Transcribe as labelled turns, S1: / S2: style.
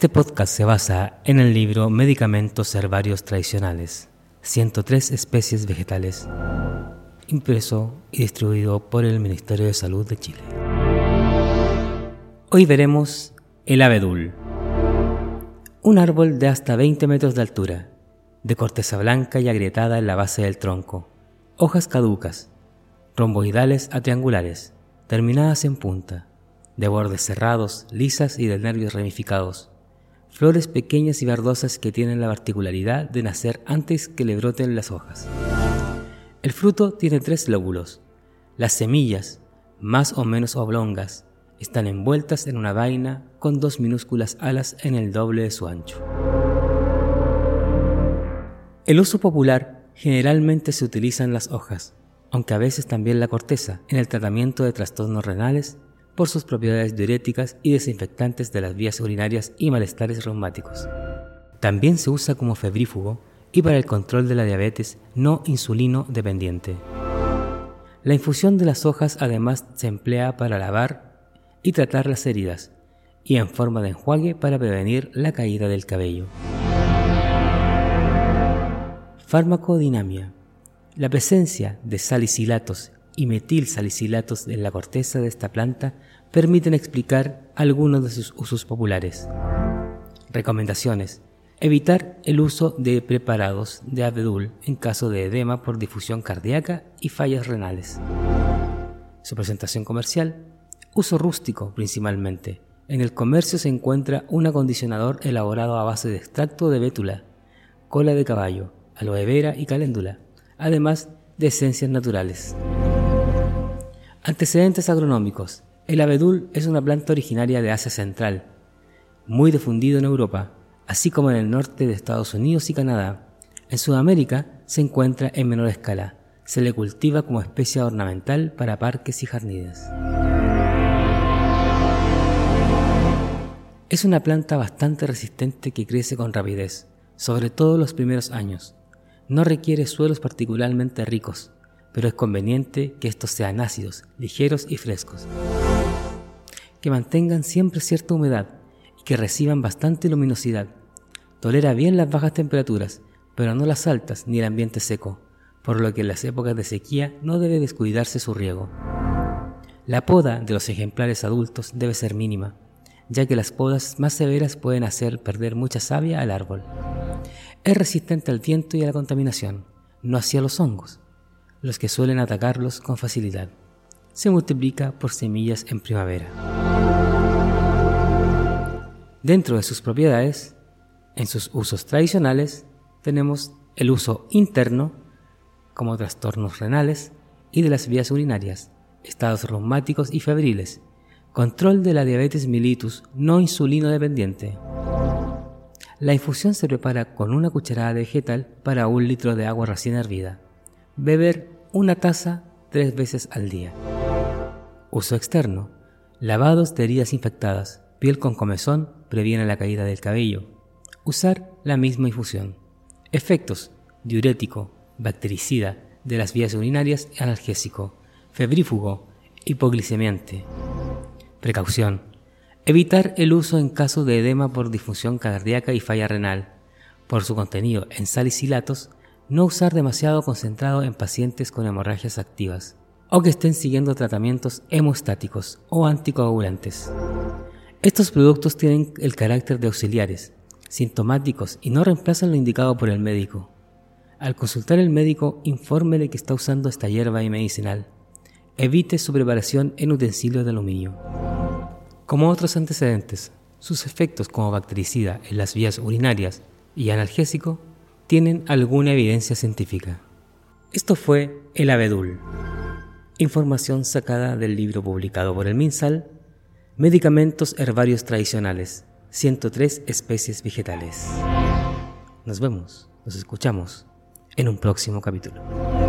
S1: Este podcast se basa en el libro Medicamentos Herbarios Tradicionales, 103 especies vegetales, impreso y distribuido por el Ministerio de Salud de Chile. Hoy veremos el abedul, un árbol de hasta 20 metros de altura, de corteza blanca y agrietada en la base del tronco, hojas caducas, romboidales a triangulares, terminadas en punta, de bordes cerrados, lisas y de nervios ramificados, flores pequeñas y verdosas que tienen la particularidad de nacer antes que le broten las hojas. El fruto tiene tres lóbulos. Las semillas, más o menos oblongas, están envueltas en una vaina con dos minúsculas alas en el doble de su ancho. El uso popular generalmente se utilizan las hojas, aunque a veces también la corteza, en el tratamiento de trastornos renales por sus propiedades diuréticas y desinfectantes de las vías urinarias y malestares reumáticos. También se usa como febrífugo y para el control de la diabetes no insulino dependiente. La infusión de las hojas además se emplea para lavar y tratar las heridas y en forma de enjuague para prevenir la caída del cabello. Farmacodinamia. La presencia de salicilatos y metilsalicilatos en la corteza de esta planta permiten explicar algunos de sus usos populares. Recomendaciones. Evitar el uso de preparados de abedul en caso de edema por difusión cardíaca y fallas renales. Su presentación comercial. Uso rústico principalmente. En el comercio se encuentra un acondicionador elaborado a base de extracto de bétula, cola de caballo, aloe vera y caléndula, además de esencias naturales. Antecedentes agronómicos. El abedul es una planta originaria de Asia Central, muy difundido en Europa, así como en el norte de Estados Unidos y Canadá. En Sudamérica se encuentra en menor escala. Se le cultiva como especie ornamental para parques y jardines. Es una planta bastante resistente que crece con rapidez, sobre todo los primeros años. No requiere suelos particularmente ricos, pero es conveniente que estos sean ácidos, ligeros y frescos. Que mantengan siempre cierta humedad y que reciban bastante luminosidad. Tolera bien las bajas temperaturas, pero no las altas ni el ambiente seco, por lo que en las épocas de sequía no debe descuidarse su riego. La poda de los ejemplares adultos debe ser mínima, ya que las podas más severas pueden hacer perder mucha savia al árbol. Es resistente al viento y a la contaminación, no hacia los hongos los que suelen atacarlos con facilidad. Se multiplica por semillas en primavera. Dentro de sus propiedades, en sus usos tradicionales, tenemos el uso interno, como trastornos renales y de las vías urinarias, estados reumáticos y febriles, control de la diabetes mellitus no insulino dependiente. La infusión se prepara con una cucharada de vegetal para un litro de agua recién hervida. Beber una taza tres veces al día. Uso externo. Lavados de heridas infectadas. Piel con comezón previene la caída del cabello. Usar la misma infusión. Efectos. Diurético, bactericida de las vías urinarias, analgésico, febrífugo, hipoglicemiante. Precaución. Evitar el uso en caso de edema por difusión cardíaca y falla renal. Por su contenido en salicilatos, no usar demasiado concentrado en pacientes con hemorragias activas o que estén siguiendo tratamientos hemostáticos o anticoagulantes. Estos productos tienen el carácter de auxiliares, sintomáticos y no reemplazan lo indicado por el médico. Al consultar el médico, infórmele que está usando esta hierba y medicinal. Evite su preparación en utensilios de aluminio. Como otros antecedentes, sus efectos como bactericida en las vías urinarias y analgésico tienen alguna evidencia científica. Esto fue el abedul, información sacada del libro publicado por el MinSal, Medicamentos Herbarios Tradicionales, 103 especies vegetales. Nos vemos, nos escuchamos en un próximo capítulo.